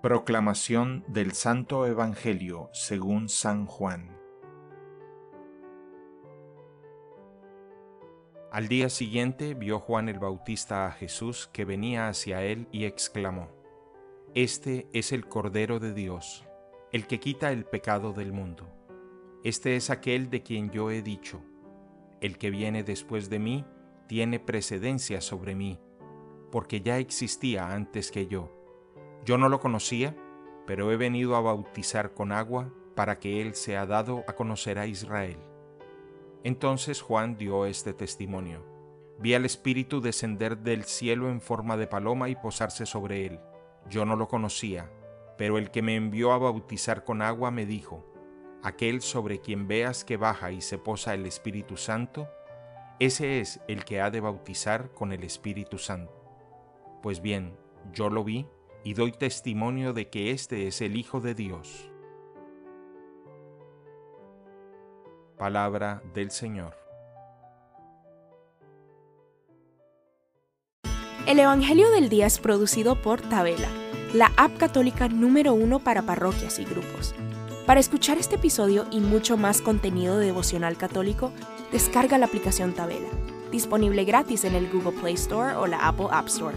Proclamación del Santo Evangelio según San Juan. Al día siguiente vio Juan el Bautista a Jesús que venía hacia él y exclamó, Este es el Cordero de Dios, el que quita el pecado del mundo. Este es aquel de quien yo he dicho, el que viene después de mí tiene precedencia sobre mí, porque ya existía antes que yo yo no lo conocía, pero he venido a bautizar con agua para que Él sea dado a conocer a Israel. Entonces Juan dio este testimonio. Vi al Espíritu descender del cielo en forma de paloma y posarse sobre él. Yo no lo conocía, pero el que me envió a bautizar con agua me dijo, Aquel sobre quien veas que baja y se posa el Espíritu Santo, ese es el que ha de bautizar con el Espíritu Santo. Pues bien, yo lo vi y doy testimonio de que este es el Hijo de Dios. Palabra del Señor. El Evangelio del Día es producido por Tabela, la app católica número uno para parroquias y grupos. Para escuchar este episodio y mucho más contenido devocional católico, descarga la aplicación Tabela, disponible gratis en el Google Play Store o la Apple App Store.